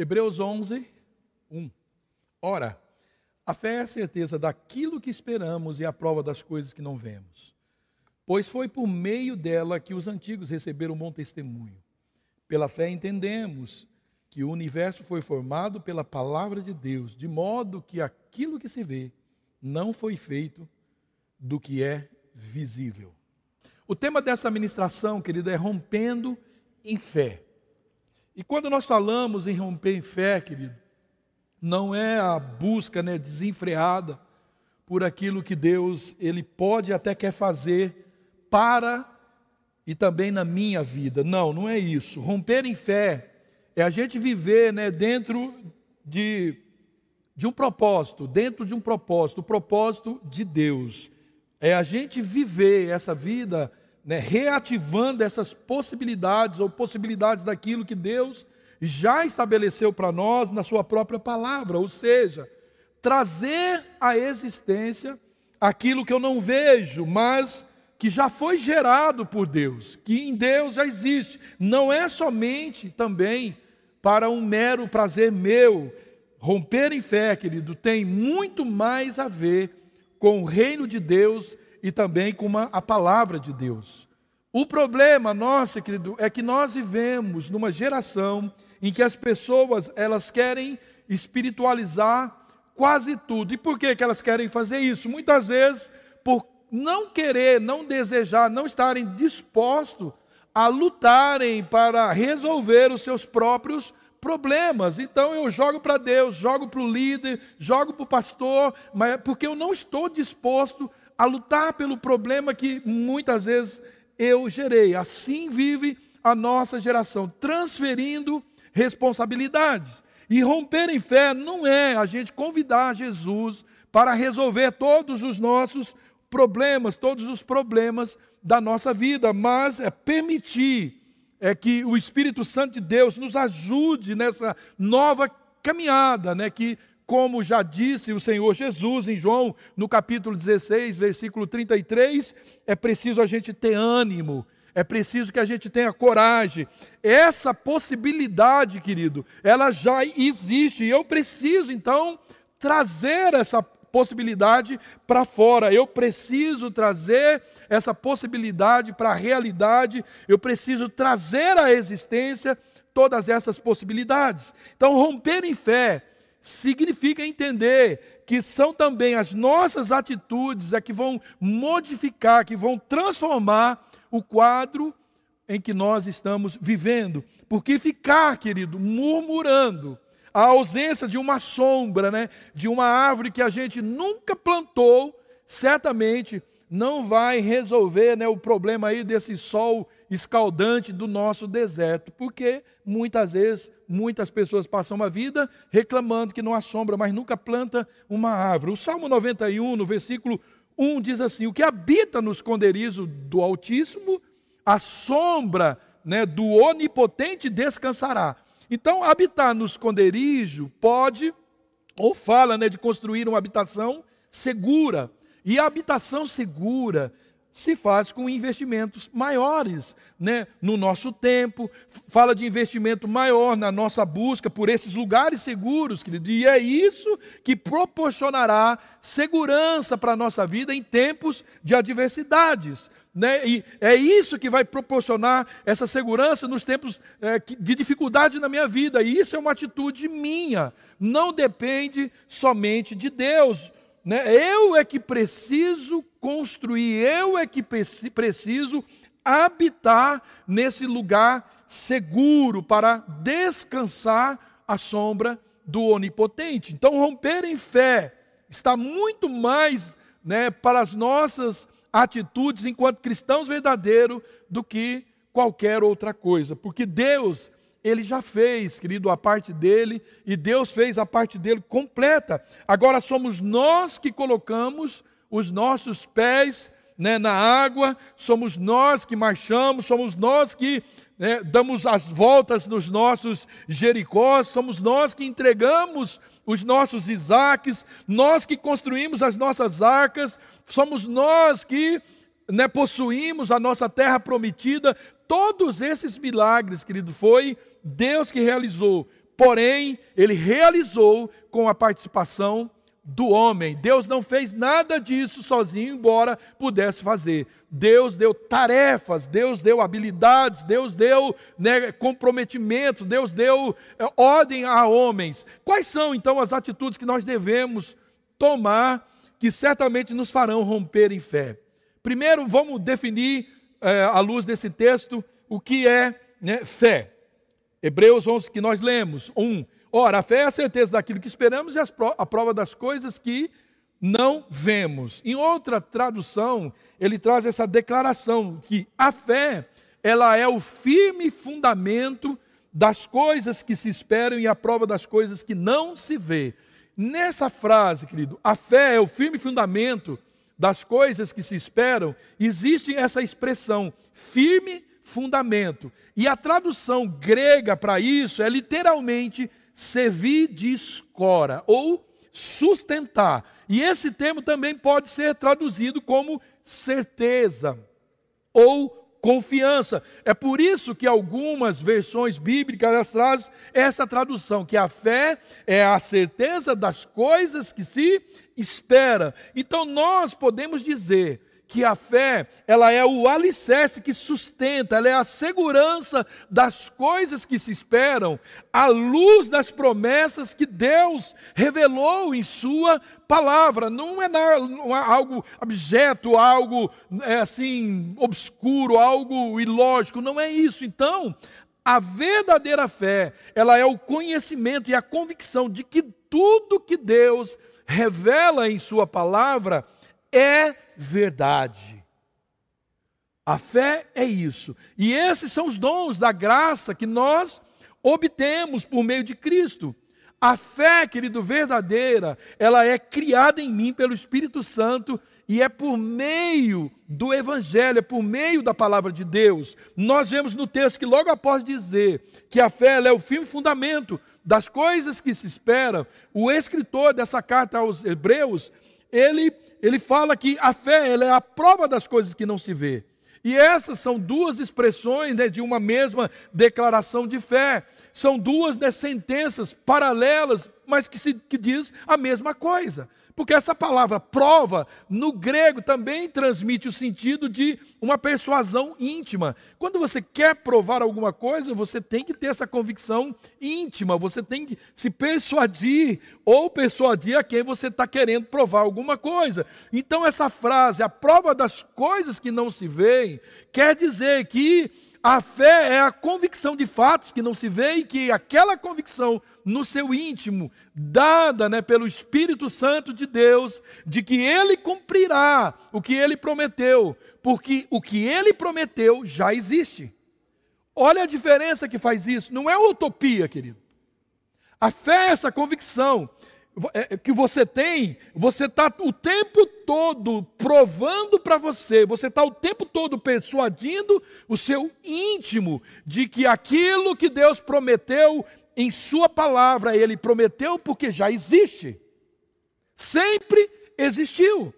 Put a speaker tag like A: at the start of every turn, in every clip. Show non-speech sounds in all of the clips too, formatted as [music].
A: Hebreus 11, 1. Ora, a fé é a certeza daquilo que esperamos e a prova das coisas que não vemos. Pois foi por meio dela que os antigos receberam bom testemunho. Pela fé entendemos que o universo foi formado pela palavra de Deus, de modo que aquilo que se vê não foi feito do que é visível. O tema dessa ministração, querida, é rompendo em fé. E quando nós falamos em romper em fé, querido, não é a busca né, desenfreada por aquilo que Deus ele pode até quer fazer para e também na minha vida. Não, não é isso. Romper em fé é a gente viver né, dentro de, de um propósito, dentro de um propósito, o propósito de Deus. É a gente viver essa vida né, reativando essas possibilidades ou possibilidades daquilo que Deus já estabeleceu para nós na Sua própria palavra, ou seja, trazer à existência aquilo que eu não vejo, mas que já foi gerado por Deus, que em Deus já existe. Não é somente também para um mero prazer meu. Romper em fé, querido, tem muito mais a ver com o reino de Deus e também com uma, a palavra de Deus. O problema nosso, querido, é que nós vivemos numa geração em que as pessoas elas querem espiritualizar quase tudo. E por que, que elas querem fazer isso? Muitas vezes por não querer, não desejar, não estarem dispostos a lutarem para resolver os seus próprios problemas. Então eu jogo para Deus, jogo para o líder, jogo para o pastor, mas é porque eu não estou disposto a lutar pelo problema que muitas vezes eu gerei. Assim vive a nossa geração, transferindo responsabilidades. E romper em fé não é a gente convidar Jesus para resolver todos os nossos problemas, todos os problemas da nossa vida, mas é permitir é que o Espírito Santo de Deus nos ajude nessa nova caminhada, né, que como já disse o Senhor Jesus em João, no capítulo 16, versículo 33, é preciso a gente ter ânimo, é preciso que a gente tenha coragem. Essa possibilidade, querido, ela já existe. E eu preciso, então, trazer essa possibilidade para fora. Eu preciso trazer essa possibilidade para a realidade. Eu preciso trazer à existência todas essas possibilidades. Então, romper em fé significa entender que são também as nossas atitudes é que vão modificar, que vão transformar o quadro em que nós estamos vivendo. Porque ficar, querido, murmurando, a ausência de uma sombra, né, de uma árvore que a gente nunca plantou, certamente não vai resolver né, o problema aí desse sol escaldante do nosso deserto, porque muitas vezes muitas pessoas passam uma vida reclamando que não há sombra, mas nunca planta uma árvore. O Salmo 91, no versículo 1 diz assim: O que habita no esconderijo do Altíssimo, a sombra né, do Onipotente descansará. Então, habitar no esconderijo pode, ou fala né, de construir uma habitação segura. E a habitação segura se faz com investimentos maiores né, no nosso tempo, fala de investimento maior na nossa busca por esses lugares seguros, querido, e é isso que proporcionará segurança para a nossa vida em tempos de adversidades. Né? E é isso que vai proporcionar essa segurança nos tempos é, de dificuldade na minha vida, e isso é uma atitude minha, não depende somente de Deus. Né? Eu é que preciso construir, eu é que preciso habitar nesse lugar seguro para descansar à sombra do Onipotente. Então, romper em fé está muito mais né, para as nossas atitudes enquanto cristãos verdadeiros do que qualquer outra coisa, porque Deus ele já fez, querido, a parte dele, e Deus fez a parte dele completa. Agora somos nós que colocamos os nossos pés né, na água, somos nós que marchamos, somos nós que né, damos as voltas nos nossos Jericós, somos nós que entregamos os nossos Isaques, nós que construímos as nossas arcas, somos nós que né, possuímos a nossa terra prometida. Todos esses milagres, querido, foi Deus que realizou porém, ele realizou com a participação do homem. Deus não fez nada disso sozinho, embora pudesse fazer. Deus deu tarefas, Deus deu habilidades, Deus deu né, comprometimentos, Deus deu é, ordem a homens. Quais são então as atitudes que nós devemos tomar que certamente nos farão romper em fé? Primeiro, vamos definir, é, à luz desse texto, o que é né, fé. Hebreus 11, que nós lemos. 1. Um, Ora, a fé é a certeza daquilo que esperamos e a prova das coisas que não vemos. Em outra tradução, ele traz essa declaração que a fé, ela é o firme fundamento das coisas que se esperam e a prova das coisas que não se vê. Nessa frase, querido, a fé é o firme fundamento das coisas que se esperam, existe essa expressão, firme fundamento. E a tradução grega para isso é literalmente servir de escora ou sustentar. E esse termo também pode ser traduzido como certeza ou confiança. É por isso que algumas versões bíblicas trazem essa tradução, que a fé é a certeza das coisas que se espera. Então nós podemos dizer que a fé, ela é o alicerce que sustenta, ela é a segurança das coisas que se esperam, à luz das promessas que Deus revelou em sua palavra. Não é, não é algo abjeto, algo é, assim obscuro, algo ilógico, não é isso. Então, a verdadeira fé, ela é o conhecimento e a convicção de que tudo que Deus revela em sua palavra é verdade. A fé é isso. E esses são os dons da graça que nós obtemos por meio de Cristo. A fé, querido, verdadeira, ela é criada em mim pelo Espírito Santo e é por meio do Evangelho, é por meio da palavra de Deus. Nós vemos no texto que logo após dizer que a fé é o firme fundamento das coisas que se esperam, o escritor dessa carta aos Hebreus, ele, ele fala que a fé ela é a prova das coisas que não se vê. E essas são duas expressões né, de uma mesma declaração de fé. São duas né, sentenças paralelas, mas que, se, que diz a mesma coisa. Porque essa palavra prova, no grego, também transmite o sentido de uma persuasão íntima. Quando você quer provar alguma coisa, você tem que ter essa convicção íntima, você tem que se persuadir ou persuadir a quem você está querendo provar alguma coisa. Então, essa frase, a prova das coisas que não se veem, quer dizer que a fé é a convicção de fatos que não se vê e que aquela convicção no seu íntimo, dada né, pelo Espírito Santo de Deus, de que ele cumprirá o que ele prometeu, porque o que ele prometeu já existe. Olha a diferença que faz isso, não é utopia, querido. A fé é essa convicção que você tem, você está o tempo todo provando para você, você está o tempo todo persuadindo o seu íntimo de que aquilo que Deus prometeu em Sua palavra, Ele prometeu porque já existe, sempre existiu.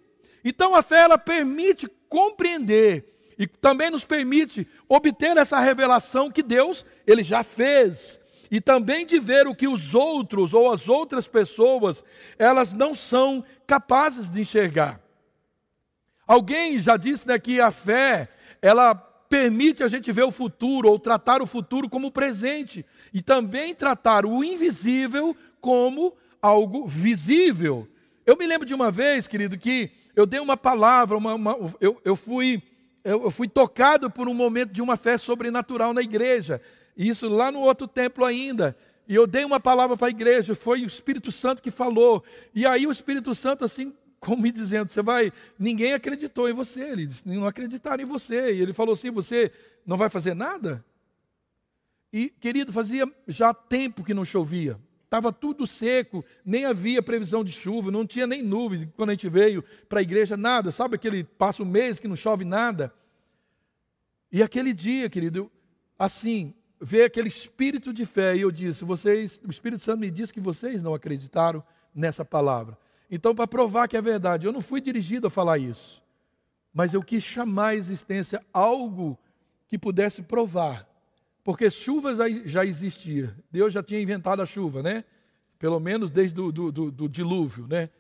A: Então a fé ela permite compreender e também nos permite obter essa revelação que Deus ele já fez e também de ver o que os outros ou as outras pessoas, elas não são capazes de enxergar. Alguém já disse né, que a fé, ela permite a gente ver o futuro ou tratar o futuro como presente e também tratar o invisível como algo visível. Eu me lembro de uma vez, querido, que eu dei uma palavra, uma, uma, eu, eu, fui, eu, eu fui tocado por um momento de uma fé sobrenatural na igreja. Isso lá no outro templo ainda. E eu dei uma palavra para a igreja, foi o Espírito Santo que falou. E aí o Espírito Santo, assim, como me dizendo, você vai, ninguém acreditou em você, eles não acreditaram em você. E ele falou assim: você não vai fazer nada? E, querido, fazia já tempo que não chovia. Estava tudo seco, nem havia previsão de chuva, não tinha nem nuvem quando a gente veio para a igreja, nada. Sabe aquele passa um mês que não chove nada? E aquele dia, querido, assim, ver aquele espírito de fé, e eu disse: vocês, o Espírito Santo me disse que vocês não acreditaram nessa palavra. Então, para provar que é verdade, eu não fui dirigido a falar isso, mas eu quis chamar à existência algo que pudesse provar porque chuva já, já existia. Deus já tinha inventado a chuva, né? Pelo menos desde o do, do, do dilúvio, né?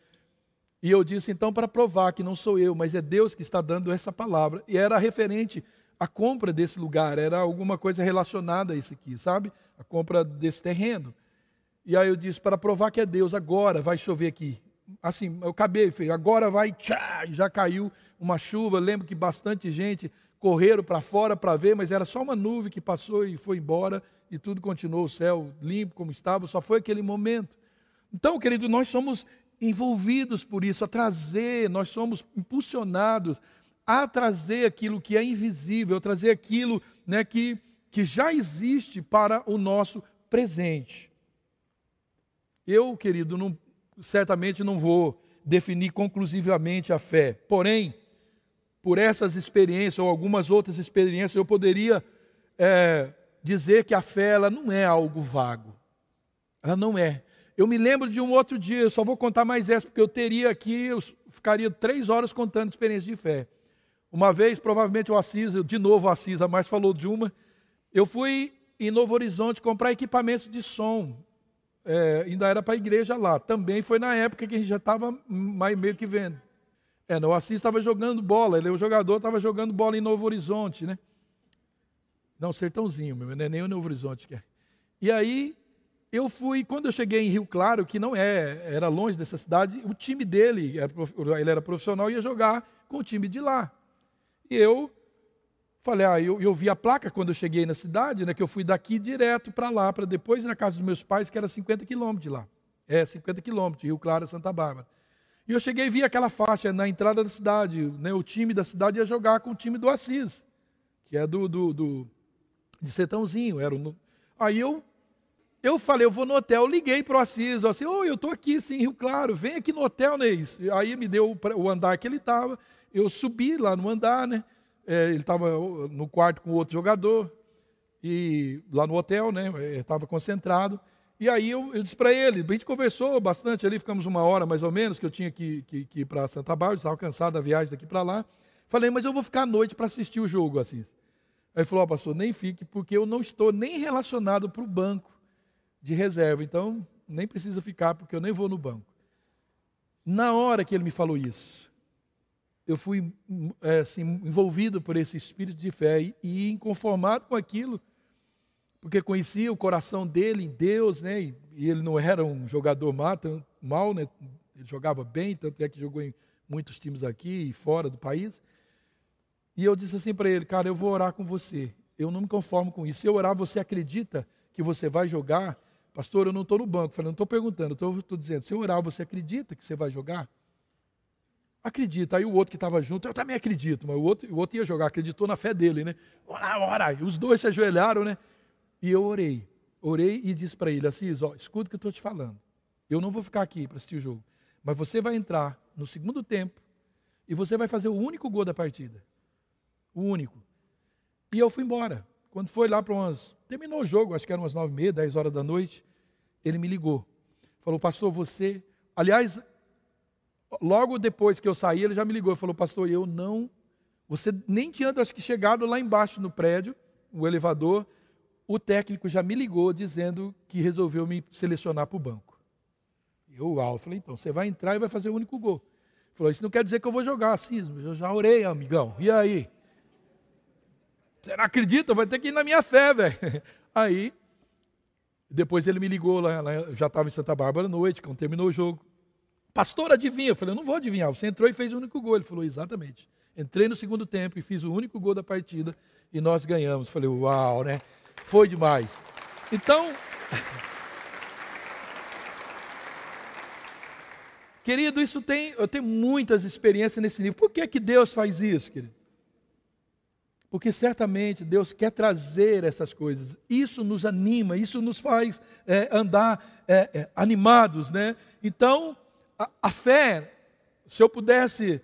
A: E eu disse, então, para provar que não sou eu, mas é Deus que está dando essa palavra. E era referente à compra desse lugar, era alguma coisa relacionada a isso aqui, sabe? A compra desse terreno. E aí eu disse, para provar que é Deus, agora vai chover aqui. Assim, eu acabei, agora vai, tchá, já caiu uma chuva. Lembro que bastante gente correram para fora para ver, mas era só uma nuvem que passou e foi embora e tudo continuou, o céu limpo como estava, só foi aquele momento. Então, querido, nós somos envolvidos por isso, a trazer, nós somos impulsionados a trazer aquilo que é invisível, trazer aquilo né, que, que já existe para o nosso presente. Eu, querido, não, certamente não vou definir conclusivamente a fé, porém, por essas experiências ou algumas outras experiências, eu poderia é, dizer que a fé ela não é algo vago. Ela não é. Eu me lembro de um outro dia, eu só vou contar mais essa, porque eu teria aqui, eu ficaria três horas contando experiência de fé. Uma vez, provavelmente o Assis, de novo o Assis, mais falou de uma, eu fui em Novo Horizonte comprar equipamentos de som. É, ainda era para a igreja lá. Também foi na época que a gente já estava meio que vendo. É, o Assis estava jogando bola, ele, o jogador estava jogando bola em Novo Horizonte, né? Não, Sertãozinho, meu, não é nem o Novo Horizonte que é. E aí eu fui, quando eu cheguei em Rio Claro, que não é, era longe dessa cidade, o time dele, ele era profissional, ia jogar com o time de lá. E eu falei, ah, eu, eu vi a placa quando eu cheguei na cidade, né, que eu fui daqui direto para lá, para depois ir na casa dos meus pais, que era 50 quilômetros de lá. É, 50 quilômetros, Rio Claro, Santa Bárbara. E eu cheguei e vi aquela faixa na entrada da cidade, né, o time da cidade ia jogar com o time do Assis, que é do, do, do de Setãozinho. Era aí eu eu falei, eu vou no hotel, liguei para o Assis, assim, oi, eu estou aqui, sim, Rio Claro, vem aqui no hotel, Neis. Aí me deu o andar que ele estava, eu subi lá no andar, né? É, ele estava no quarto com outro jogador, e lá no hotel, né? Estava concentrado. E aí eu, eu disse para ele, a gente conversou bastante ali, ficamos uma hora mais ou menos, que eu tinha que, que, que ir para Santa Bárbara, estava cansado da viagem daqui para lá. Falei, mas eu vou ficar à noite para assistir o jogo, Assis. Aí ele falou, oh, pastor, nem fique, porque eu não estou nem relacionado para o banco de reserva, então nem precisa ficar porque eu nem vou no banco. Na hora que ele me falou isso, eu fui é, assim, envolvido por esse espírito de fé e, inconformado com aquilo, porque conhecia o coração dele em Deus, né? E, ele não era um jogador mal, né? Ele jogava bem, tanto é que jogou em muitos times aqui e fora do país. E eu disse assim para ele, cara, eu vou orar com você. Eu não me conformo com isso. Se eu orar, você acredita que você vai jogar? Pastor, eu não estou no banco. Falei, não estou perguntando, estou dizendo, se eu orar, você acredita que você vai jogar? Acredita. Aí o outro que estava junto, eu também acredito, mas o outro, o outro ia jogar, acreditou na fé dele, né? Ora, ora. E os dois se ajoelharam, né? E eu orei. Orei e disse para ele, Assis, ó, escuta o que eu estou te falando. Eu não vou ficar aqui para assistir o jogo. Mas você vai entrar no segundo tempo e você vai fazer o único gol da partida. O único. E eu fui embora. Quando foi lá para umas. Terminou o jogo, acho que eram umas nove e meia, dez horas da noite. Ele me ligou. Falou, pastor, você. Aliás, logo depois que eu saí, ele já me ligou. Falou, pastor, eu não. Você nem tinha, acho que, chegado lá embaixo no prédio, o elevador. O técnico já me ligou dizendo que resolveu me selecionar para o banco. Eu, uau, falei, então, você vai entrar e vai fazer o único gol. Ele falou, isso não quer dizer que eu vou jogar, cismo. Eu já orei, amigão. E aí? Você não acredita? Vai ter que ir na minha fé, velho. [laughs] Aí, depois ele me ligou lá, lá já estava em Santa Bárbara à noite, quando terminou o jogo. Pastor, adivinha? Eu falei, eu não vou adivinhar. Você entrou e fez o único gol. Ele falou, exatamente. Entrei no segundo tempo e fiz o único gol da partida e nós ganhamos. Falei, uau, né? Foi demais. Então, [laughs] querido, isso tem, eu tenho muitas experiências nesse nível. Por que, que Deus faz isso, querido? porque certamente Deus quer trazer essas coisas. Isso nos anima, isso nos faz é, andar é, é, animados, né? Então, a, a, fé, se eu pudesse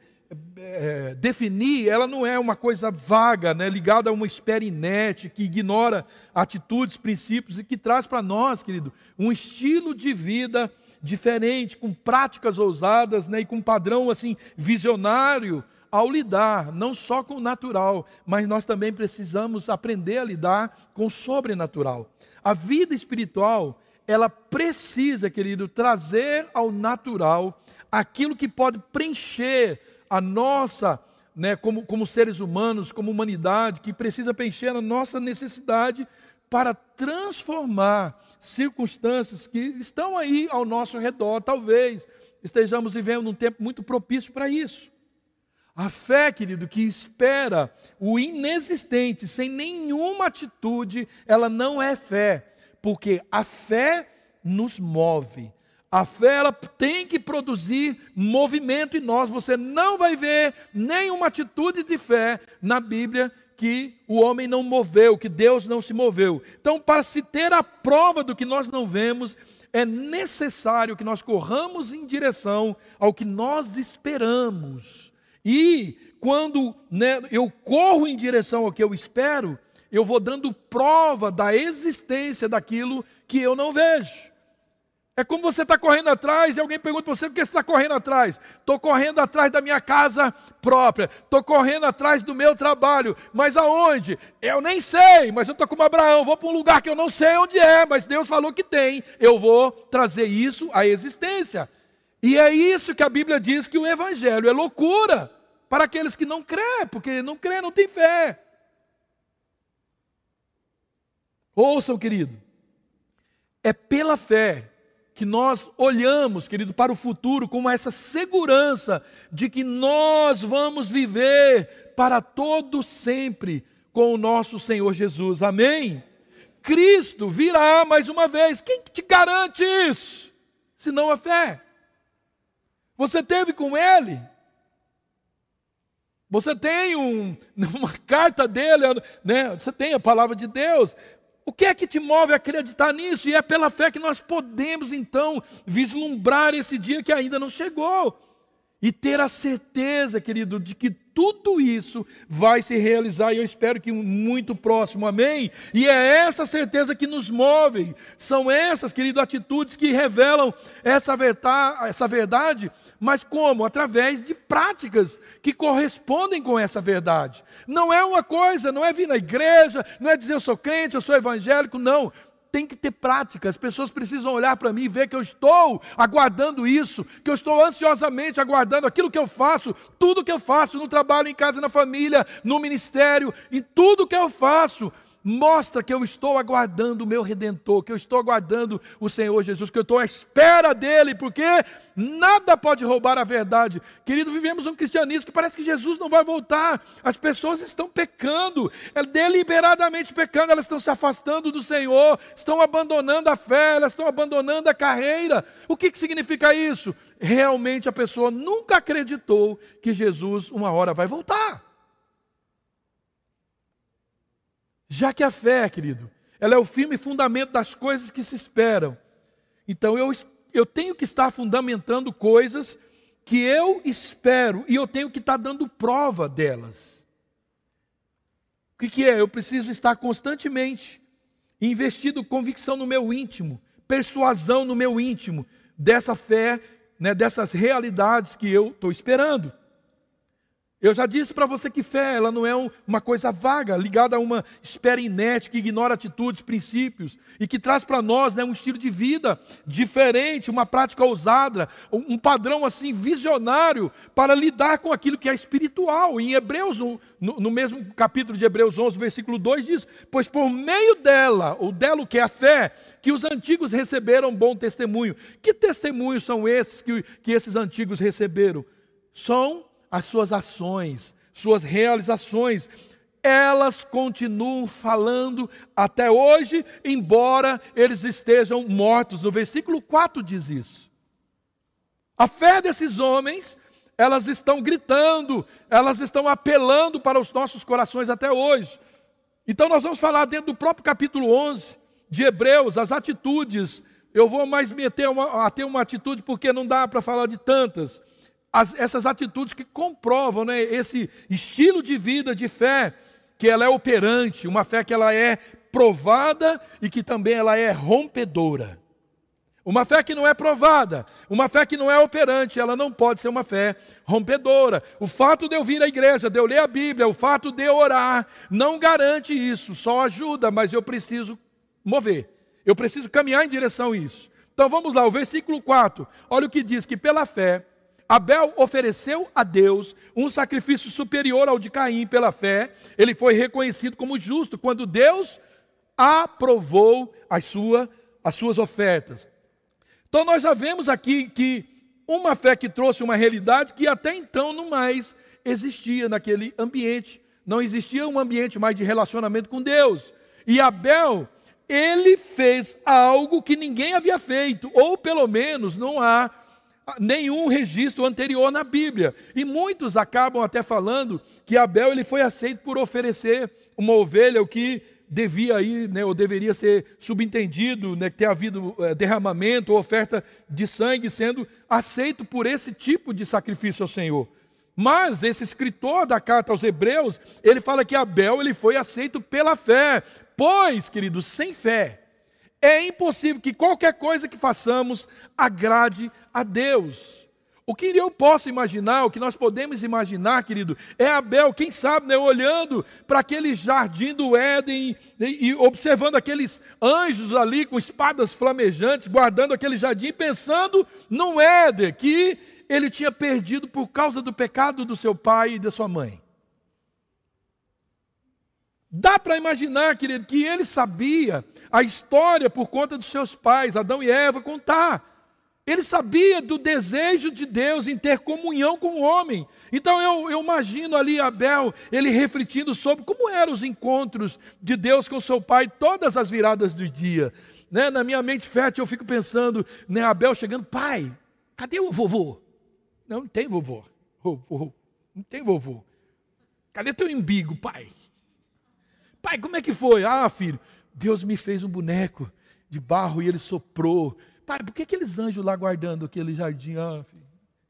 A: é, definir, ela não é uma coisa vaga, né? Ligada a uma espera inerte que ignora atitudes, princípios e que traz para nós, querido, um estilo de vida diferente, com práticas ousadas, né? E com um padrão assim visionário ao lidar não só com o natural, mas nós também precisamos aprender a lidar com o sobrenatural. A vida espiritual, ela precisa, querido, trazer ao natural aquilo que pode preencher a nossa, né, como, como seres humanos, como humanidade, que precisa preencher a nossa necessidade para transformar circunstâncias que estão aí ao nosso redor. Talvez estejamos vivendo num tempo muito propício para isso. A fé, querido, que espera o inexistente sem nenhuma atitude, ela não é fé, porque a fé nos move. A fé ela tem que produzir movimento em nós. Você não vai ver nenhuma atitude de fé na Bíblia que o homem não moveu, que Deus não se moveu. Então, para se ter a prova do que nós não vemos, é necessário que nós corramos em direção ao que nós esperamos. E quando né, eu corro em direção ao que eu espero, eu vou dando prova da existência daquilo que eu não vejo. É como você está correndo atrás e alguém pergunta para você por que você está correndo atrás. Estou correndo atrás da minha casa própria, estou correndo atrás do meu trabalho, mas aonde? Eu nem sei, mas eu estou como Abraão, vou para um lugar que eu não sei onde é, mas Deus falou que tem, eu vou trazer isso à existência. E é isso que a Bíblia diz que o Evangelho é loucura para aqueles que não crê, porque não crê, não tem fé. Ouçam, querido, é pela fé que nós olhamos, querido, para o futuro com essa segurança de que nós vamos viver para todo sempre com o nosso Senhor Jesus. Amém? Cristo virá mais uma vez. Quem te garante isso? Se não a fé. Você teve com ele? Você tem um, [laughs] uma carta dele, né? você tem a palavra de Deus, o que é que te move a acreditar nisso? E é pela fé que nós podemos então vislumbrar esse dia que ainda não chegou e ter a certeza, querido, de que tudo isso vai se realizar e eu espero que muito próximo, amém? E é essa certeza que nos move, são essas, querido, atitudes que revelam essa verdade, mas como? Através de práticas que correspondem com essa verdade. Não é uma coisa, não é vir na igreja, não é dizer eu sou crente, eu sou evangélico, não tem que ter prática. As pessoas precisam olhar para mim e ver que eu estou aguardando isso, que eu estou ansiosamente aguardando aquilo que eu faço, tudo que eu faço no trabalho, em casa, na família, no ministério, em tudo que eu faço mostra que eu estou aguardando o meu redentor, que eu estou aguardando o Senhor Jesus, que eu estou à espera dele, porque nada pode roubar a verdade. Querido, vivemos um cristianismo que parece que Jesus não vai voltar. As pessoas estão pecando, é deliberadamente pecando, elas estão se afastando do Senhor, estão abandonando a fé, elas estão abandonando a carreira. O que, que significa isso? Realmente a pessoa nunca acreditou que Jesus uma hora vai voltar. Já que a fé, querido, ela é o firme fundamento das coisas que se esperam. Então eu, eu tenho que estar fundamentando coisas que eu espero e eu tenho que estar dando prova delas. O que, que é? Eu preciso estar constantemente investindo convicção no meu íntimo, persuasão no meu íntimo dessa fé, né, dessas realidades que eu estou esperando. Eu já disse para você que fé, ela não é um, uma coisa vaga, ligada a uma espera inerte que ignora atitudes, princípios e que traz para nós né, um estilo de vida diferente, uma prática ousada, um, padrão assim visionário para lidar com aquilo que é espiritual. Em Hebreus, no, no, no mesmo capítulo de Hebreus 11, versículo 2 diz: "Pois por meio dela, ou dela que é a fé, que os antigos receberam bom testemunho". Que testemunhos são esses que, que esses antigos receberam? São as suas ações, suas realizações, elas continuam falando até hoje, embora eles estejam mortos. No versículo 4 diz isso. A fé desses homens, elas estão gritando, elas estão apelando para os nossos corações até hoje. Então nós vamos falar dentro do próprio capítulo 11 de Hebreus, as atitudes. Eu vou mais meter uma, a ter uma atitude porque não dá para falar de tantas as, essas atitudes que comprovam né, esse estilo de vida, de fé, que ela é operante, uma fé que ela é provada e que também ela é rompedora. Uma fé que não é provada, uma fé que não é operante, ela não pode ser uma fé rompedora. O fato de eu vir à igreja, de eu ler a Bíblia, o fato de eu orar, não garante isso, só ajuda, mas eu preciso mover, eu preciso caminhar em direção a isso. Então vamos lá, o versículo 4, olha o que diz: que pela fé, Abel ofereceu a Deus um sacrifício superior ao de Caim pela fé, ele foi reconhecido como justo quando Deus aprovou a sua, as suas ofertas. Então nós já vemos aqui que uma fé que trouxe uma realidade que até então não mais existia naquele ambiente. Não existia um ambiente mais de relacionamento com Deus. E Abel, ele fez algo que ninguém havia feito, ou pelo menos não há nenhum registro anterior na Bíblia. E muitos acabam até falando que Abel ele foi aceito por oferecer uma ovelha, o que devia aí, né, ou deveria ser subentendido, né, ter havido é, derramamento ou oferta de sangue sendo aceito por esse tipo de sacrifício ao Senhor. Mas esse escritor da carta aos Hebreus, ele fala que Abel ele foi aceito pela fé. Pois, queridos, sem fé é impossível que qualquer coisa que façamos agrade a Deus. O que eu posso imaginar, o que nós podemos imaginar, querido, é Abel, quem sabe, né, olhando para aquele jardim do Éden e, e, observando aqueles anjos ali com espadas flamejantes, guardando aquele jardim, pensando no Éden que ele tinha perdido por causa do pecado do seu pai e da sua mãe. Dá para imaginar, querido, que ele sabia a história por conta dos seus pais, Adão e Eva, contar. Ele sabia do desejo de Deus em ter comunhão com o homem. Então eu, eu, imagino ali Abel, ele refletindo sobre como eram os encontros de Deus com seu pai todas as viradas do dia. Né? Na minha mente fértil eu fico pensando, né, Abel chegando, pai, cadê o vovô? Não, não tem vovô. Não tem vovô. Cadê teu embigo, pai? Pai, como é que foi? Ah, filho, Deus me fez um boneco de barro e ele soprou Pai, por que aqueles anjos lá guardando aquele jardim? Ah,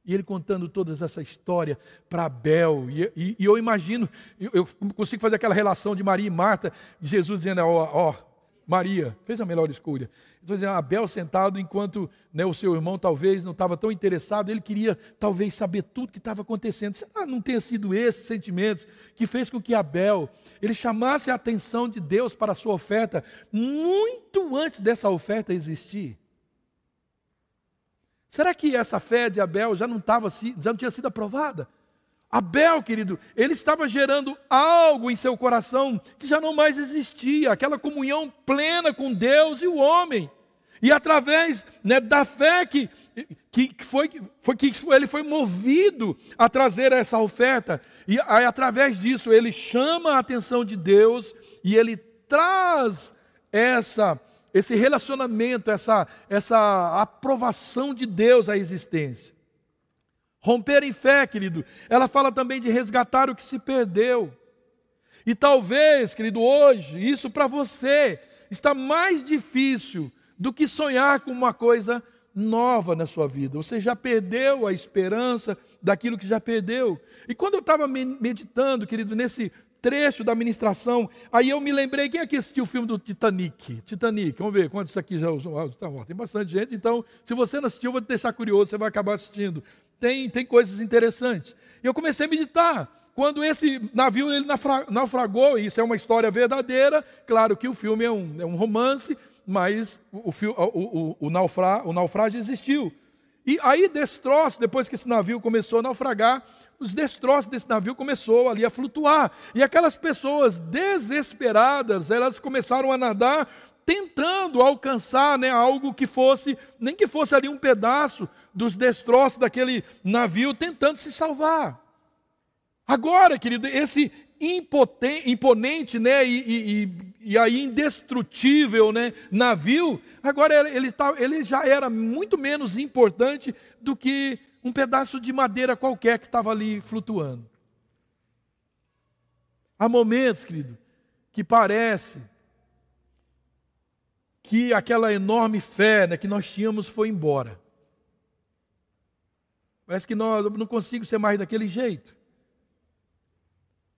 A: e ele contando toda essa história para Abel. E, e, e, eu imagino, eu, eu, consigo fazer aquela relação de Maria e Marta, Jesus dizendo, ó, ó Maria, fez a melhor escolha. Então, dizendo, Abel sentado, enquanto né, o seu irmão talvez não estava tão interessado, ele queria talvez saber tudo que estava acontecendo. Será não tenha sido esses sentimentos que fez com que Abel ele chamasse a atenção de Deus para a sua oferta muito antes dessa oferta existir? Será que essa fé de Abel já não, estava, já não tinha sido aprovada? Abel, querido, ele estava gerando algo em seu coração que já não mais existia, aquela comunhão plena com Deus e o homem. E através né, da fé que, que, foi, foi, que ele foi movido a trazer essa oferta, e aí, através disso ele chama a atenção de Deus e ele traz essa esse relacionamento, essa, essa aprovação de Deus à existência. Romper em fé, querido, ela fala também de resgatar o que se perdeu. E talvez, querido, hoje, isso para você está mais difícil do que sonhar com uma coisa nova na sua vida. Você já perdeu a esperança daquilo que já perdeu. E quando eu estava meditando, querido, nesse trecho da ministração. Aí eu me lembrei, quem aqui assistiu o filme do Titanic? Titanic, vamos ver quantos aqui já tá, Tem bastante gente, então, se você não assistiu, vou te deixar curioso, você vai acabar assistindo. Tem, tem coisas interessantes. E eu comecei a meditar. Quando esse navio ele naufragou, e isso é uma história verdadeira, claro que o filme é um, é um romance, mas o, o, o, o, naufra, o naufrágio existiu. E aí, destroço, depois que esse navio começou a naufragar, os destroços desse navio começou ali a flutuar. E aquelas pessoas desesperadas, elas começaram a nadar tentando alcançar né, algo que fosse, nem que fosse ali um pedaço dos destroços daquele navio, tentando se salvar. Agora, querido, esse imponente né, e, e, e, aí indestrutível né, navio, agora ele, tá, ele já era muito menos importante do que um pedaço de madeira qualquer que estava ali flutuando. Há momentos, querido, que parece que aquela enorme fé né, que nós tínhamos foi embora. Parece que nós não consigo ser mais daquele jeito.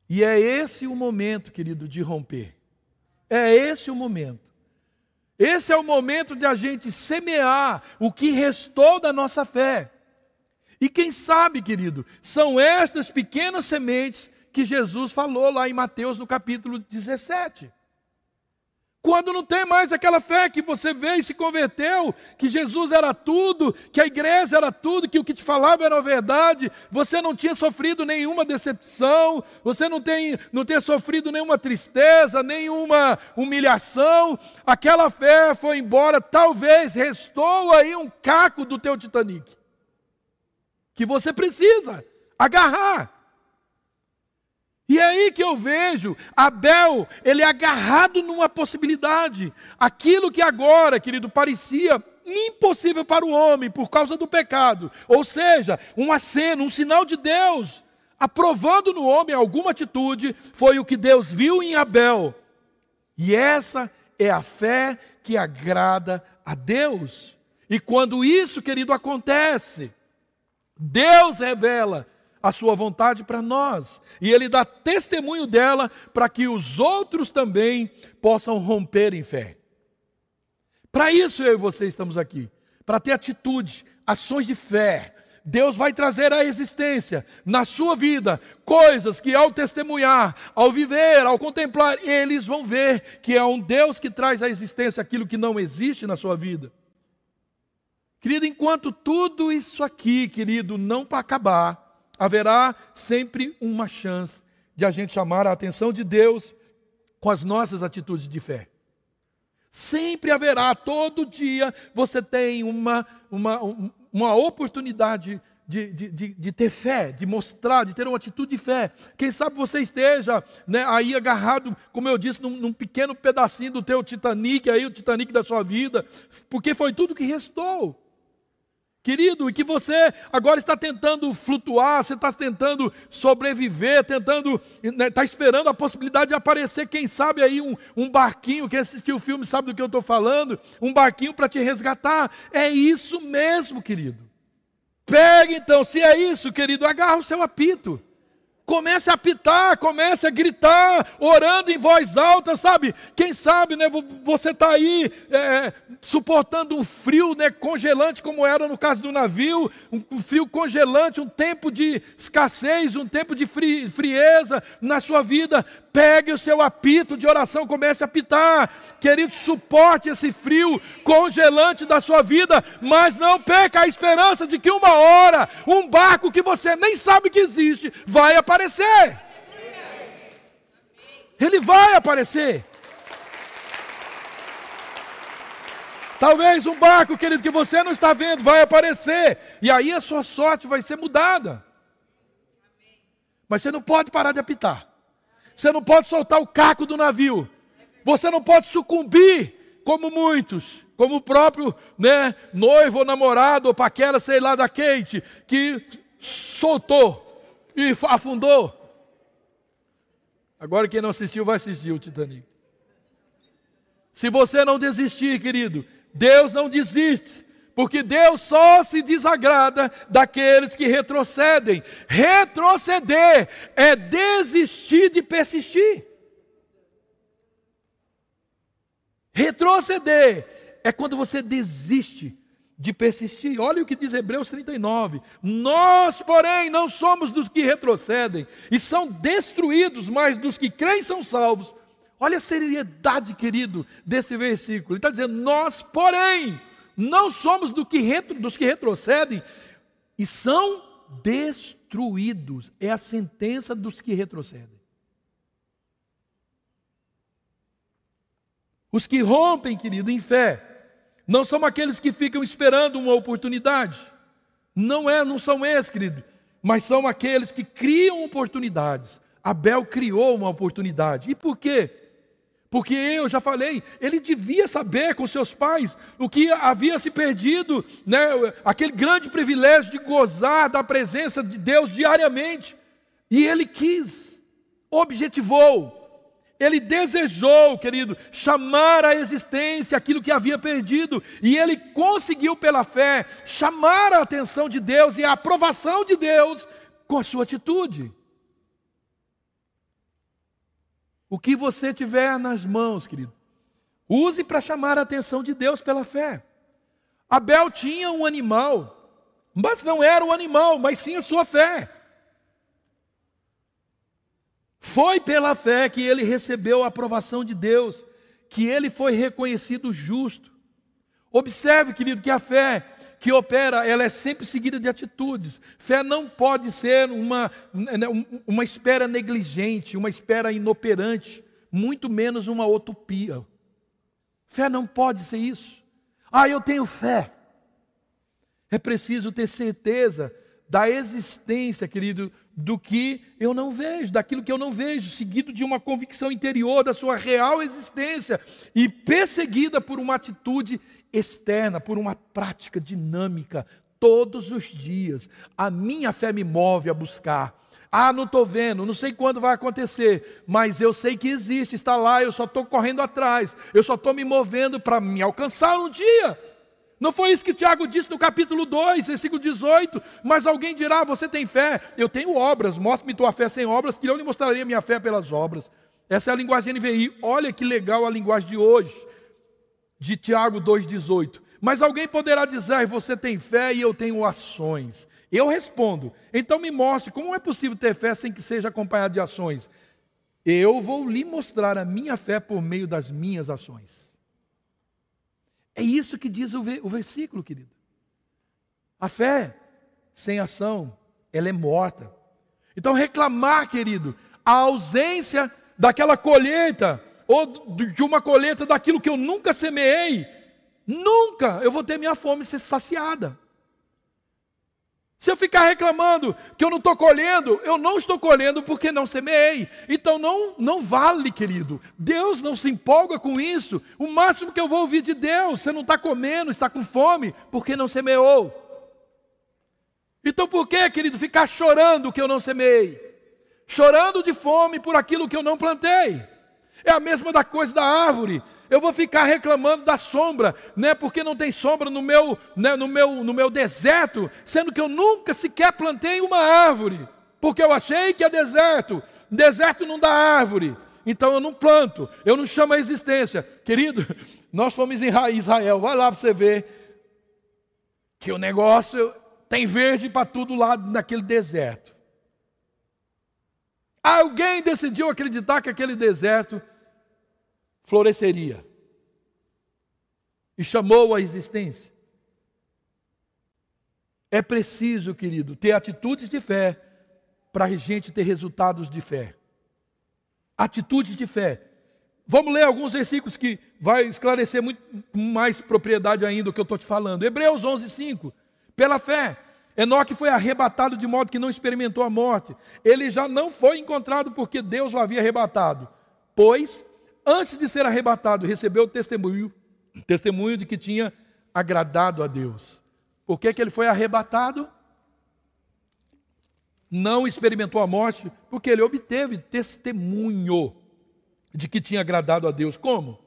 A: E é esse o momento, querido, de romper. É esse o momento. Esse é o momento de a gente semear o que restou da nossa fé. E quem sabe, querido, são estas pequenas sementes que Jesus falou lá em Mateus no capítulo 17. Quando não tem mais aquela fé que você veio e se converteu, que Jesus era tudo, que a igreja era tudo, que o que te falava era a verdade, você não tinha sofrido nenhuma decepção, você não tem, não tem sofrido nenhuma tristeza, nenhuma humilhação, aquela fé foi embora, talvez restou aí um caco do teu Titanic, que você precisa agarrar. E é aí que eu vejo Abel, ele é agarrado numa possibilidade. Aquilo que agora, querido, parecia impossível para o homem por causa do pecado. Ou seja, um aceno, um sinal de Deus, aprovando no homem alguma atitude, foi o que Deus viu em Abel. E essa é a fé que agrada a Deus. E quando isso, querido, acontece, Deus revela a sua vontade para nós. E ele dá testemunho dela para que os outros também possam romper em fé. Para isso eu e você estamos aqui, para ter atitude, ações de fé. Deus vai trazer à existência na sua vida coisas que ao testemunhar, ao viver, ao contemplar, eles vão ver que é um Deus que traz à existência aquilo que não existe na sua vida. Querido, enquanto tudo isso aqui, querido, não para acabar, haverá sempre uma chance de a gente chamar a atenção de Deus com as nossas atitudes de fé. Sempre haverá, todo dia você tem uma, uma, uma oportunidade de, de, de, de, ter fé, de mostrar, de ter uma atitude de fé. Quem sabe você esteja né, aí agarrado, como eu disse, num, num, pequeno pedacinho do teu Titanic, aí, o Titanic da sua vida, porque foi tudo que restou. Querido, e que você agora está tentando flutuar, você está tentando sobreviver, tentando, né, está esperando a possibilidade de aparecer, quem sabe aí um, um barquinho, quem assistiu o filme sabe do que eu estou falando, um barquinho para te resgatar. É isso mesmo, querido. Pegue então, se é isso, querido, agarra o seu apito. Comece a apitar, comece a gritar, orando em voz alta, sabe? Quem sabe, né? Você está aí é, suportando um frio né, congelante, como era no caso do navio, um frio congelante, um tempo de escassez, um tempo de frieza na sua vida. Pegue o seu apito de oração, comece a apitar. Querido, suporte esse frio congelante da sua vida, mas não perca a esperança de que uma hora, um barco que você nem sabe que existe, vai aparecer. Ele vai aparecer. Talvez um barco, querido, que você não está vendo, vai aparecer. E aí a sua sorte vai ser mudada. Mas você não pode parar de apitar. Você não pode soltar o caco do navio. Você não pode sucumbir como muitos, como o próprio né, noivo ou namorado ou paquera, sei lá, da Kate, que soltou e afundou. Agora quem não assistiu vai assistir o Titanic. Se você não desistir, querido, Deus não desiste. Porque Deus só se desagrada daqueles que retrocedem. Retroceder é desistir de persistir. Retroceder é quando você desiste de persistir. Olha o que diz Hebreus 39. Nós, porém, não somos dos que retrocedem e são destruídos, mas dos que creem são salvos. Olha a seriedade, querido, desse versículo. Ele está dizendo: Nós, porém, não somos do que retro, dos que retrocedem e são destruídos. É a sentença dos que retrocedem. Os que rompem, querido, em fé, não são aqueles que ficam esperando uma oportunidade. Não é, não são esses, querido, mas são aqueles que criam oportunidades. Abel criou uma oportunidade. E por quê? Porque eu já falei, ele devia saber com seus pais o que havia se perdido, né, aquele grande privilégio de gozar da presença de Deus diariamente. E ele quis, objetivou, ele desejou, querido, chamar à existência aquilo que havia perdido, e ele conseguiu, pela fé, chamar a atenção de Deus e a aprovação de Deus com a sua atitude. O que você tiver nas mãos, querido, Use para chamar a atenção de Deus pela fé. Abel tinha um animal, mas não era o animal, mas sim a sua fé. Foi pela fé que ele recebeu a aprovação de Deus, que ele foi reconhecido justo. Observe, querido, que a fé que opera, ela é sempre seguida de atitudes. Fé não pode ser uma, né, uma espera negligente, uma espera inoperante, muito menos uma utopia. Fé não pode ser isso. Ah, eu tenho fé. É preciso ter certeza da existência, querido, do que eu não vejo, daquilo que eu não vejo, seguido de uma convicção interior da sua real existência e perseguida por uma atitude externa, por uma prática dinâmica todos os dias. A minha fé me move a buscar. Ah, não estou vendo, não sei quando vai acontecer, mas eu sei que existe, está lá, eu só estou correndo atrás, eu só estou me movendo para me alcançar um dia. Não foi isso que Tiago disse no capítulo 2, versículo 18. Mas alguém dirá: Você tem fé? Eu tenho obras, mostre-me tua fé sem obras, que eu lhe mostraria minha fé pelas obras. Essa é a linguagem NVI. Olha que legal a linguagem de hoje, de Tiago 2,18. Mas alguém poderá dizer: Você tem fé e eu tenho ações. Eu respondo: Então me mostre como é possível ter fé sem que seja acompanhado de ações. Eu vou lhe mostrar a minha fé por meio das minhas ações. É isso que diz o, versículo, querido. A fé sem ação, ela é morta. Então, reclamar, querido, a ausência daquela colheita, ou de uma colheita daquilo que eu nunca semeei, nunca eu vou ter minha fome ser saciada. Se eu ficar reclamando que eu não estou colhendo, eu não estou colhendo porque não semeei. Então não, não vale, querido. Deus não se empolga com isso. O máximo que eu vou ouvir de Deus, você não está comendo, está com fome, porque não semeou. Então por que, querido, ficar chorando que eu não semeei? Chorando de fome por aquilo que eu não plantei. É a mesma da coisa da árvore eu vou ficar reclamando da sombra, né? Porque não tem sombra no meu, né, no meu, no meu deserto, sendo que eu nunca sequer plantei uma árvore, porque eu achei que é deserto. Deserto não dá árvore. Então eu não planto, eu não chamo a existência. Querido, [laughs] nós fomos em Israel, vai lá para você ver que o negócio tem verde para todo lado naquele deserto. Alguém decidiu acreditar que aquele deserto floresceria. E chamou a existência. É preciso, querido, ter atitudes de fé para a gente ter resultados de fé. Atitudes de fé. Vamos ler alguns versículos que vai esclarecer muito mais propriedade ainda o que eu estou te falando. Hebreus 11, 5. Pela fé, Enoque foi arrebatado de modo que não experimentou a morte. Ele já não foi encontrado porque Deus o havia arrebatado, pois antes de ser arrebatado, recebeu o testemunho, testemunho de que tinha agradado a Deus. Por que, que ele foi arrebatado? Não experimentou a morte, porque ele obteve testemunho de que tinha agradado a Deus. Como?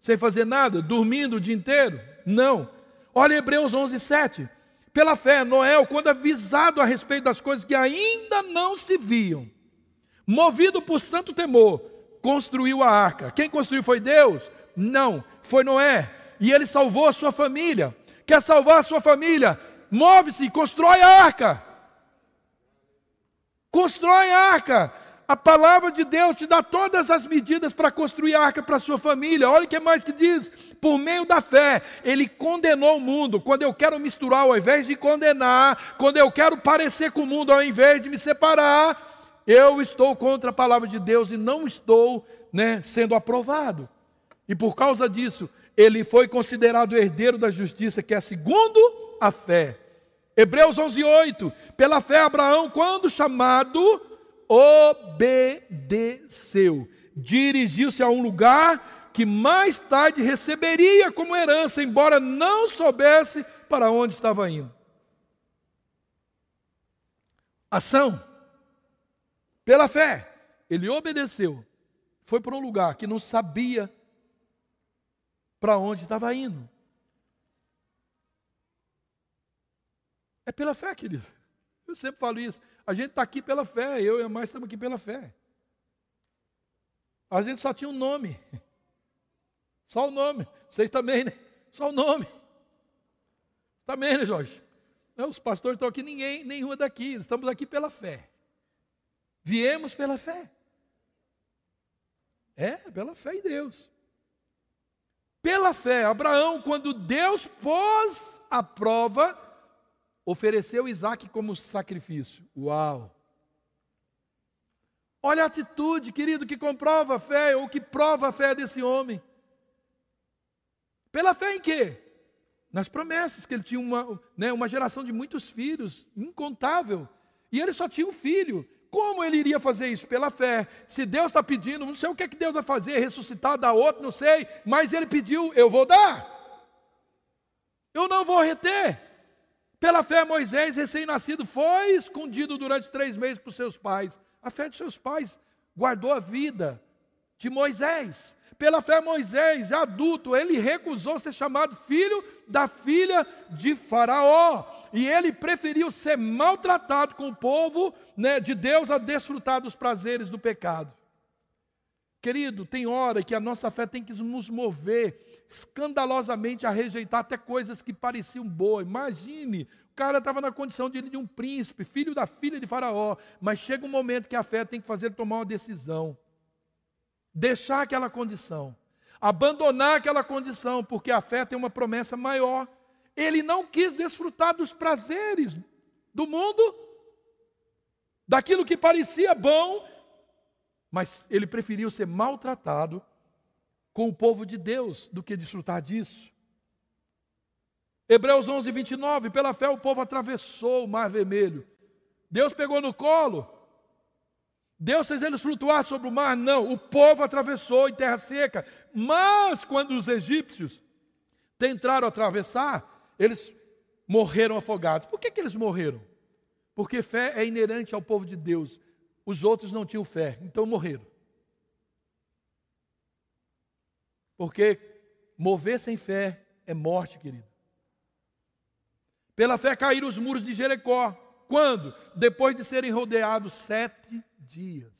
A: Sem fazer nada, dormindo o dia inteiro? Não. Olha Hebreus 11, 7. Pela fé, Noé, quando avisado a respeito das coisas que ainda não se viam, movido por santo temor, construiu a arca. Quem construiu foi Deus? Não, foi Noé. E ele salvou a sua família. Quer salvar a sua família? Move-se constrói a arca. Constrói a arca. A palavra de Deus te dá todas as medidas para construir a arca para a sua família. Olha o que mais que diz. Por meio da fé, ele condenou o mundo. Quando eu quero misturar, ao invés de condenar, quando eu quero parecer com o mundo, ao invés de me separar, eu estou contra a palavra de Deus e não estou né, sendo aprovado. E por causa disso, ele foi considerado herdeiro da justiça, que é segundo a fé. Hebreus 11:8. Pela fé Abraão, quando chamado, obedeceu. Dirigiu-se a um lugar que mais tarde receberia como herança, embora não soubesse para onde estava indo. Ação pela fé, ele obedeceu. Foi para um lugar que não sabia para onde estava indo. É pela fé, querido. Eu sempre falo isso. A gente está aqui pela fé, eu e a mais estamos aqui pela fé. A gente só tinha um nome. Só o nome. Vocês também, né? Só o nome. Também, né, Jorge? Os pastores estão aqui, ninguém, nenhuma daqui. Estamos aqui pela fé. Viemos pela fé. É, pela fé em Deus. Pela fé, Abraão, quando Deus pôs a prova, ofereceu Isaac como sacrifício. Uau! Olha a atitude, querido, que comprova a fé, ou que prova a fé desse homem. Pela fé em quê? Nas promessas, que ele tinha uma, né, uma geração de muitos filhos, incontável. E ele só tinha um filho. Como ele iria fazer isso? Pela fé. Se Deus está pedindo, não sei o que, é que Deus vai fazer, ressuscitar, dar outro, não sei, mas ele pediu, eu vou dar. Eu não vou reter. Pela fé, Moisés, recém-nascido, foi escondido durante três meses por seus pais. A fé de seus pais guardou a vida de Moisés. Pela fé, Moisés, adulto, ele recusou ser chamado filho da filha de Faraó. E ele preferiu ser maltratado com o povo né, de Deus a desfrutar dos prazeres do pecado. Querido, tem hora que a nossa fé tem que nos mover escandalosamente a rejeitar até coisas que pareciam boas. Imagine, o cara estava na condição de, de um príncipe, filho da filha de Faraó, mas chega um momento que a fé tem que fazer tomar uma decisão deixar aquela condição, abandonar aquela condição, porque a fé tem uma promessa maior. Ele não quis desfrutar dos prazeres do mundo, daquilo que parecia bom, mas ele preferiu ser maltratado com o povo de Deus do que desfrutar disso. Hebreus 11, 29, pela fé o povo atravessou o mar vermelho. Deus pegou no colo, Deus fez eles flutuar sobre o mar? Não. O povo atravessou em terra seca. Mas quando os egípcios tentaram atravessar, eles morreram afogados. Por que, que eles morreram? Porque fé é inerente ao povo de Deus. Os outros não tinham fé, então morreram. Porque mover sem fé é morte, querido. Pela fé caíram os muros de Jericó. Quando? Depois de serem rodeados sete dias.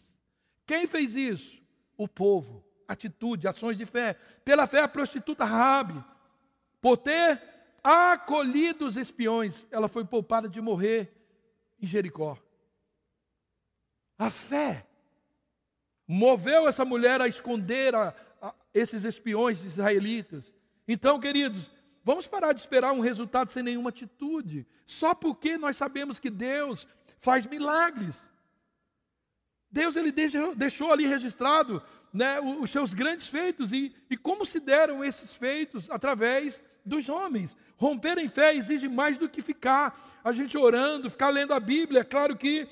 A: Quem fez isso? O povo. Atitude, ações de fé. Pela fé, a prostituta Rabi, por ter acolhido os espiões, ela foi poupada de morrer em Jericó. A fé moveu essa mulher a esconder a, a esses espiões israelitas. Então, queridos, vamos parar de esperar um resultado sem nenhuma atitude, só porque nós sabemos que Deus faz milagres. Deus ele deixou, deixou ali registrado né, os seus grandes feitos e, e como se deram esses feitos através dos homens. Romper em fé exige mais do que ficar a gente orando, ficar lendo a Bíblia. É claro que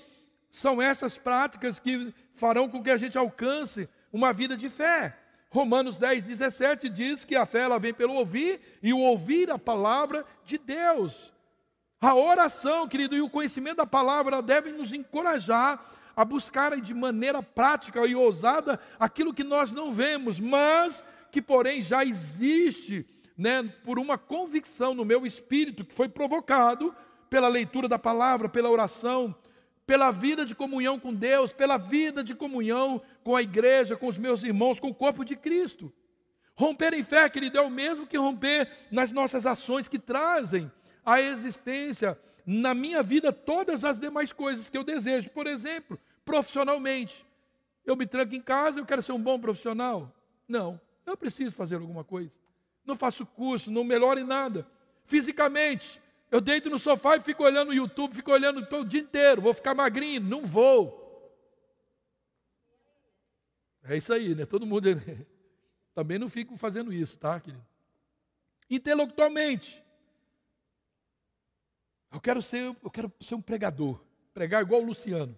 A: são essas práticas que farão com que a gente alcance uma vida de fé. Romanos 10, 17 diz que a fé ela vem pelo ouvir e o ouvir a palavra de Deus. A oração, querido, e o conhecimento da palavra devem nos encorajar a buscarem de maneira prática e ousada aquilo que nós não vemos, mas que, porém, já existe, né, por uma convicção no meu espírito que foi provocado pela leitura da palavra, pela oração, pela vida de comunhão com Deus, pela vida de comunhão com a igreja, com os meus irmãos, com o corpo de Cristo. Romper em fé, querido, é o mesmo que romper nas nossas ações que trazem a existência na minha vida todas as demais coisas que eu desejo. Por exemplo, profissionalmente. Eu me tranco em casa, eu quero ser um bom profissional? Não, eu preciso fazer alguma coisa. Não faço curso, não melhoro em nada. Fisicamente, eu deito no sofá e fico olhando o YouTube, fico olhando o dia inteiro, vou ficar magrinho, não vou. É isso aí, né? Todo mundo [laughs] também não fico fazendo isso, tá, querido? Intelectualmente, eu quero ser, eu quero ser um pregador, pregar igual o Luciano.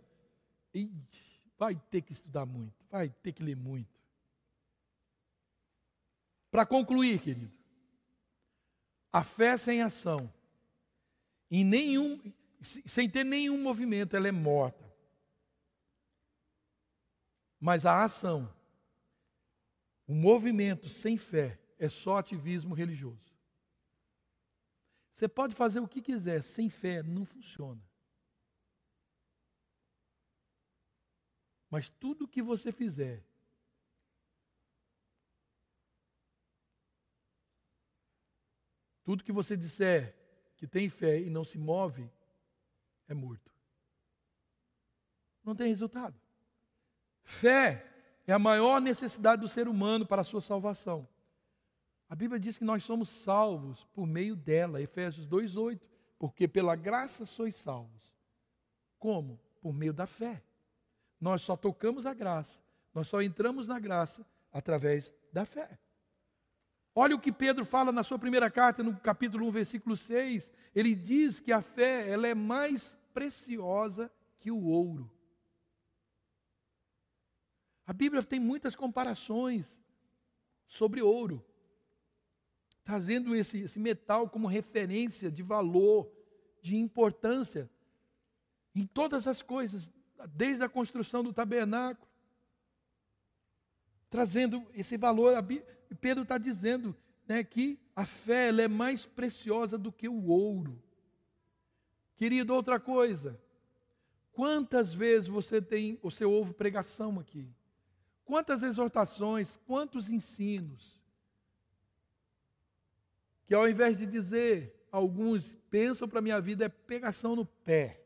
A: Vai ter que estudar muito, vai ter que ler muito. Para concluir, querido, a fé sem ação, em nenhum, sem ter nenhum movimento, ela é morta. Mas a ação, o movimento sem fé, é só ativismo religioso. Você pode fazer o que quiser, sem fé não funciona. Mas tudo que você fizer, Tudo que você disser que tem fé e não se move é morto. Não tem resultado. Fé é a maior necessidade do ser humano para a sua salvação. A Bíblia diz que nós somos salvos por meio dela, Efésios 2:8, porque pela graça sois salvos. Como? Por meio da fé. Nós só tocamos a graça, nós só entramos na graça através da fé. Olha o que Pedro fala na sua primeira carta, no capítulo 1, versículo 6. Ele diz que a fé ela é mais preciosa que o ouro. A Bíblia tem muitas comparações sobre ouro, trazendo esse, esse metal como referência de valor, de importância em todas as coisas, desde a construção do tabernáculo, trazendo esse valor. Pedro está dizendo né, que a fé é mais preciosa do que o ouro. Querido, outra coisa. Quantas vezes você tem, você ouve pregação aqui? Quantas exortações, quantos ensinos? Que ao invés de dizer, alguns pensam para a minha vida é pegação no pé.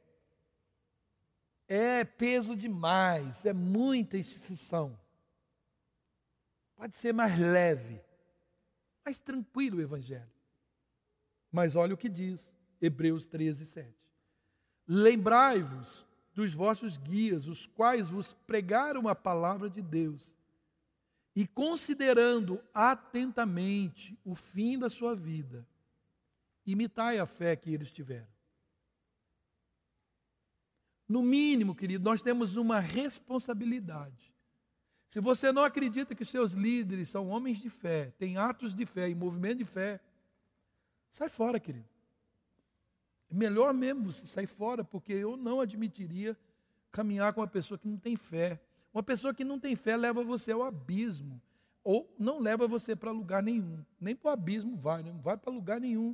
A: É peso demais, é muita instituição. Pode ser mais leve, mais tranquilo o Evangelho. Mas olha o que diz Hebreus 13, 7. Lembrai-vos dos vossos guias, os quais vos pregaram a palavra de Deus, e considerando atentamente o fim da sua vida, imitai a fé que eles tiveram. No mínimo, querido, nós temos uma responsabilidade se você não acredita que seus líderes são homens de fé, têm atos de fé e movimento de fé, sai fora, querido. É melhor mesmo você sair fora, porque eu não admitiria caminhar com uma pessoa que não tem fé. Uma pessoa que não tem fé leva você ao abismo, ou não leva você para lugar nenhum. Nem para o abismo vai, né? não vai para lugar nenhum.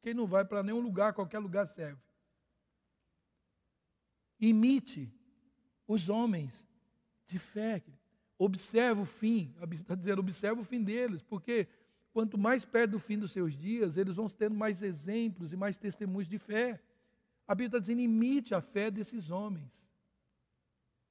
A: Quem não vai para nenhum lugar, qualquer lugar serve. Imite os homens de fé. Querido. Observa o fim, está dizendo, observa o fim deles, porque quanto mais perto do fim dos seus dias, eles vão tendo mais exemplos e mais testemunhos de fé. A Bíblia está dizendo, imite a fé desses homens.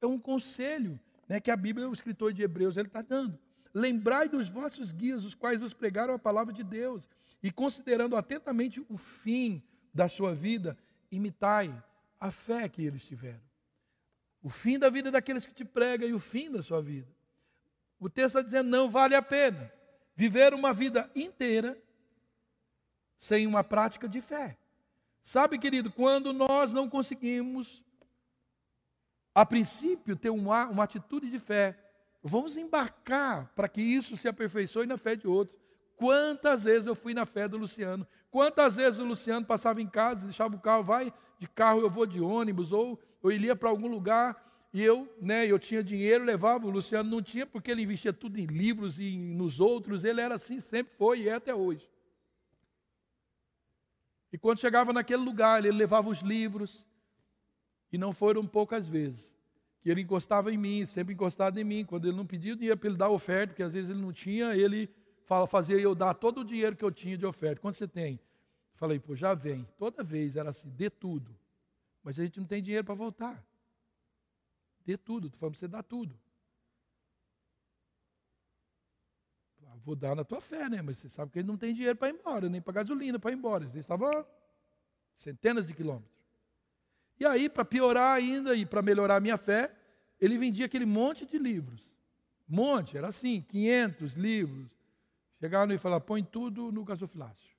A: É um conselho né, que a Bíblia, o escritor de Hebreus, ele está dando. Lembrai dos vossos guias, os quais vos pregaram a palavra de Deus, e considerando atentamente o fim da sua vida, imitai a fé que eles tiveram. O fim da vida daqueles que te pregam e o fim da sua vida. O texto está dizendo: não vale a pena viver uma vida inteira sem uma prática de fé. Sabe, querido, quando nós não conseguimos, a princípio, ter uma, uma atitude de fé, vamos embarcar para que isso se aperfeiçoe na fé de outros. Quantas vezes eu fui na fé do Luciano? Quantas vezes o Luciano passava em casa, deixava o carro, vai de carro, eu vou de ônibus, ou eu iria para algum lugar e eu, né, eu tinha dinheiro, levava, o Luciano não tinha, porque ele investia tudo em livros e nos outros, ele era assim, sempre foi e é até hoje. E quando chegava naquele lugar, ele levava os livros, e não foram poucas vezes, que ele encostava em mim, sempre encostado em mim, quando ele não pedia dinheiro para ele dar oferta, porque às vezes ele não tinha, ele fazia eu dar todo o dinheiro que eu tinha de oferta. Quanto você tem? Falei, pô, já vem. Toda vez era assim, dê tudo. Mas a gente não tem dinheiro para voltar. Tudo, estou falando para você dar tudo. Ah, vou dar na tua fé, né? Mas você sabe que ele não tem dinheiro para ir embora, nem para gasolina para ir embora. Ele estava centenas de quilômetros. E aí, para piorar ainda e para melhorar a minha fé, ele vendia aquele monte de livros. Monte, era assim, 500 livros. Chegaram e falaram, põe tudo no gasofilácio.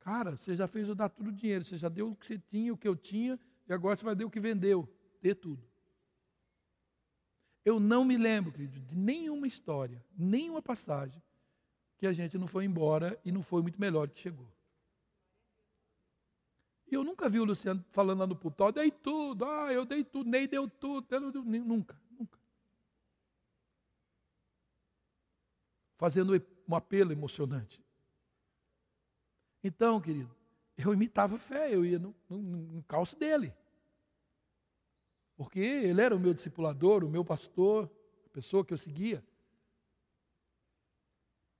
A: Cara, você já fez eu dar tudo o dinheiro, você já deu o que você tinha, o que eu tinha, e agora você vai dar o que vendeu. Dê tudo. Eu não me lembro, querido, de nenhuma história, nenhuma passagem que a gente não foi embora e não foi muito melhor que chegou. E eu nunca vi o Luciano falando lá no púlpito, oh, dei tudo, ah, eu dei tudo, nem deu tudo, nunca, nunca. Fazendo um apelo emocionante. Então, querido, eu imitava fé, eu ia no, no, no calço dele. Porque ele era o meu discipulador, o meu pastor, a pessoa que eu seguia.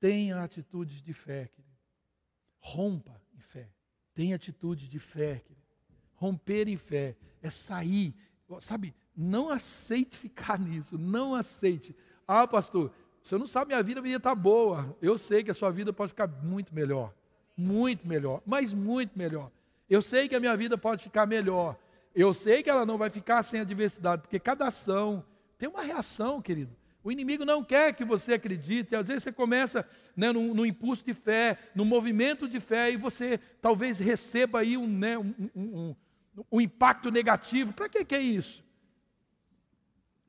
A: Tenha atitudes de fé, querido. Rompa em fé. Tenha atitudes de fé, querido. Romper em fé é sair, sabe? Não aceite ficar nisso, não aceite. Ah, pastor, você não sabe, minha vida ia estar boa. Eu sei que a sua vida pode ficar muito melhor. Muito melhor, mas muito melhor. Eu sei que a minha vida pode ficar melhor. Eu sei que ela não vai ficar sem adversidade, porque cada ação tem uma reação, querido. O inimigo não quer que você acredite. Às vezes você começa né, no, impulso de fé, no movimento de fé, e você talvez receba aí um, né, um, um, um impacto negativo. Para que, que é isso?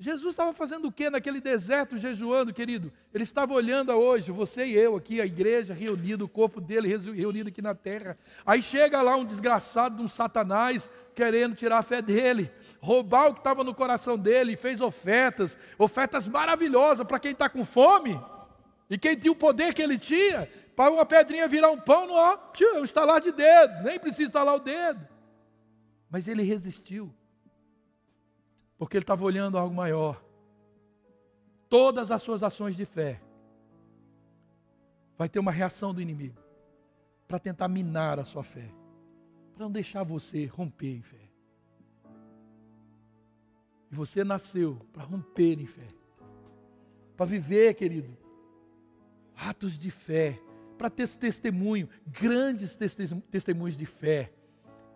A: Jesus estava fazendo o que naquele deserto jejuando, querido? Ele estava olhando a hoje, você e eu aqui, a igreja reunida, o corpo dele reunido aqui na terra. Aí chega lá um desgraçado, um satanás, querendo tirar a fé dele, roubar o que estava no coração dele, fez ofertas, ofertas maravilhosas para quem está com fome. E quem tinha o poder que ele tinha, para uma pedrinha virar um pão, não, ó, um estalar de dedo, nem precisa estalar o dedo. Mas ele resistiu porque ele estava olhando algo maior. Todas as suas ações de fé vai ter uma reação do inimigo para tentar minar a sua fé, para não deixar você romper em fé. E você nasceu para romper em fé, para viver, querido, atos de fé, para ter testemunho, grandes testemunhos de fé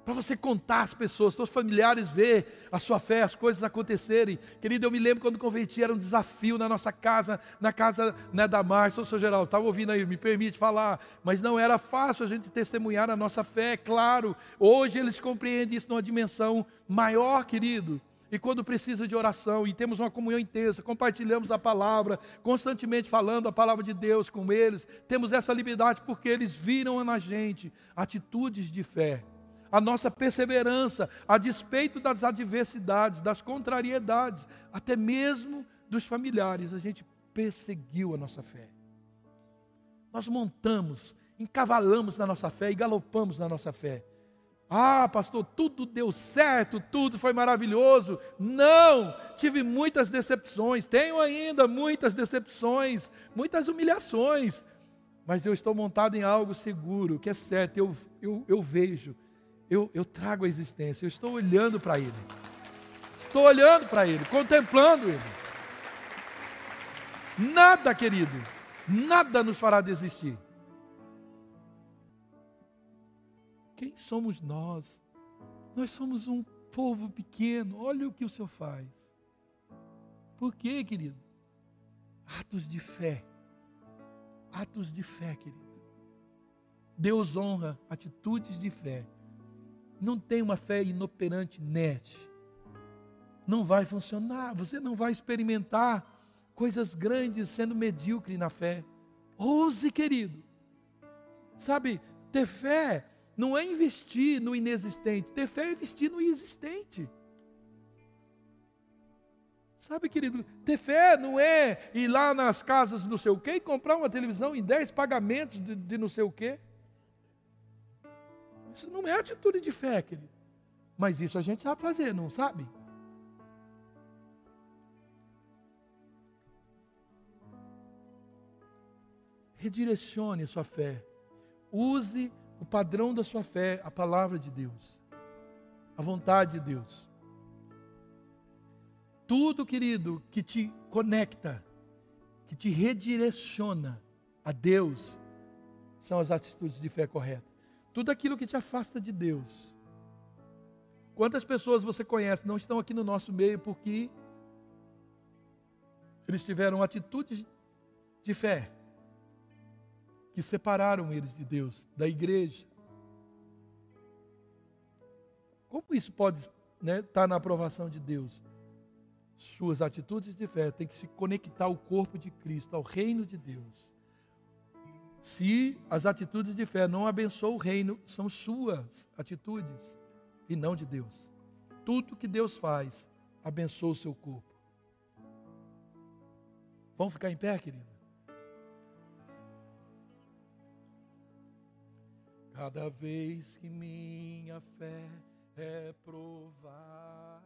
A: para você contar às pessoas, seus familiares ver a sua fé, as coisas acontecerem. Querido, eu me lembro quando converti, era um desafio na nossa casa, na casa né, da Márcia, seu Geraldo, estava ouvindo aí, me permite falar, mas não era fácil a gente testemunhar a nossa fé, claro. Hoje eles compreendem isso numa dimensão maior, querido. E quando precisa de oração e temos uma comunhão intensa, compartilhamos a palavra, constantemente falando a palavra de Deus com eles, temos essa liberdade porque eles viram na gente atitudes de fé a nossa perseverança, a despeito das adversidades, das contrariedades, até mesmo dos familiares, a gente perseguiu a nossa fé. Nós montamos, encavalamos na nossa fé e galopamos na nossa fé. Ah, pastor, tudo deu certo, tudo foi maravilhoso. Não, tive muitas decepções, tenho ainda muitas decepções, muitas humilhações, mas eu estou montado em algo seguro, que é certo, eu, eu, eu vejo eu, eu trago a existência, eu estou olhando para Ele. Estou olhando para Ele, contemplando Ele. Nada, querido, nada nos fará desistir. Quem somos nós? Nós somos um povo pequeno, olha o que o Senhor faz. Por quê, querido? Atos de fé. Atos de fé, querido. Deus honra atitudes de fé não tem uma fé inoperante net, não vai funcionar. Você não vai experimentar coisas grandes sendo medíocre na fé. Ouse, querido. Sabe, ter fé não é investir no inexistente, ter fé é investir no existente. Sabe, querido, ter fé não é ir lá nas casas não sei o quê e comprar uma televisão em 10 pagamentos de, de não sei o quê. Isso não é atitude de fé, querido. Mas isso a gente sabe fazer, não sabe? Redirecione sua fé. Use o padrão da sua fé, a palavra de Deus, a vontade de Deus. Tudo, querido, que te conecta, que te redireciona a Deus, são as atitudes de fé corretas. Tudo aquilo que te afasta de Deus. Quantas pessoas você conhece não estão aqui no nosso meio porque eles tiveram atitudes de fé que separaram eles de Deus, da igreja. Como isso pode estar né, tá na aprovação de Deus? Suas atitudes de fé têm que se conectar ao corpo de Cristo, ao reino de Deus. Se as atitudes de fé não abençoam o reino, são suas atitudes e não de Deus. Tudo que Deus faz abençoa o seu corpo. Vamos ficar em pé, querido? Cada vez que minha fé é provada